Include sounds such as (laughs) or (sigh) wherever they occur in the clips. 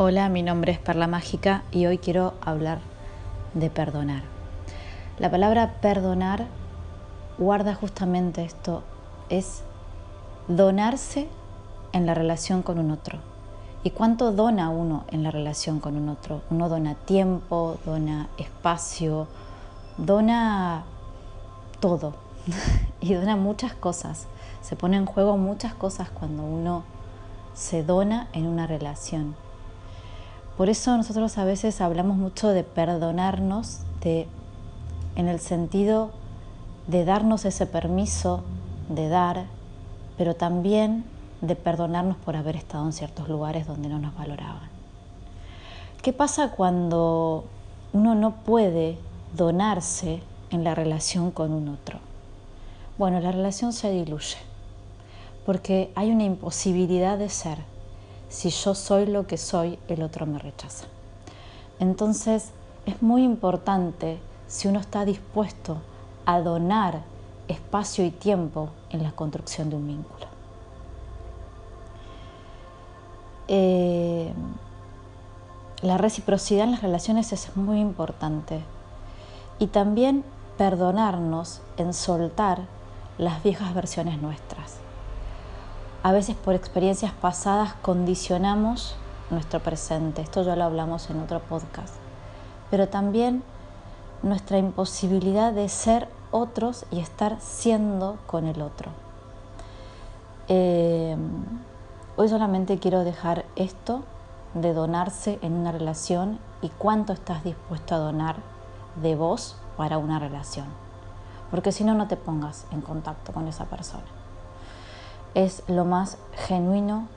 Hola, mi nombre es Perla Mágica y hoy quiero hablar de perdonar. La palabra perdonar guarda justamente esto, es donarse en la relación con un otro. ¿Y cuánto dona uno en la relación con un otro? Uno dona tiempo, dona espacio, dona todo (laughs) y dona muchas cosas. Se pone en juego muchas cosas cuando uno se dona en una relación. Por eso nosotros a veces hablamos mucho de perdonarnos, de, en el sentido de darnos ese permiso de dar, pero también de perdonarnos por haber estado en ciertos lugares donde no nos valoraban. ¿Qué pasa cuando uno no puede donarse en la relación con un otro? Bueno, la relación se diluye porque hay una imposibilidad de ser si yo soy lo que soy, el otro me rechaza. Entonces es muy importante si uno está dispuesto a donar espacio y tiempo en la construcción de un vínculo. Eh, la reciprocidad en las relaciones es muy importante y también perdonarnos en soltar las viejas versiones nuestras a veces por experiencias pasadas condicionamos nuestro presente. Esto ya lo hablamos en otro podcast. Pero también nuestra imposibilidad de ser otros y estar siendo con el otro. Eh, hoy solamente quiero dejar esto de donarse en una relación y cuánto estás dispuesto a donar de vos para una relación. Porque si no, no te pongas en contacto con esa persona es lo más genuino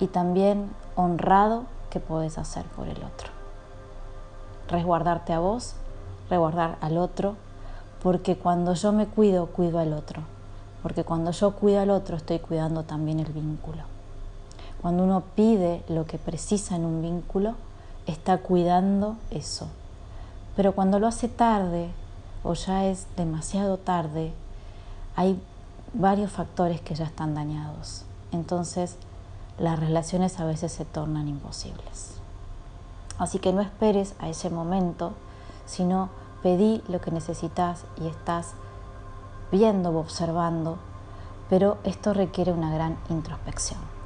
y también honrado que puedes hacer por el otro. Resguardarte a vos, resguardar al otro, porque cuando yo me cuido, cuido al otro. Porque cuando yo cuido al otro, estoy cuidando también el vínculo. Cuando uno pide lo que precisa en un vínculo, está cuidando eso. Pero cuando lo hace tarde o ya es demasiado tarde, hay varios factores que ya están dañados. Entonces las relaciones a veces se tornan imposibles. Así que no esperes a ese momento, sino pedí lo que necesitas y estás viendo o observando, pero esto requiere una gran introspección.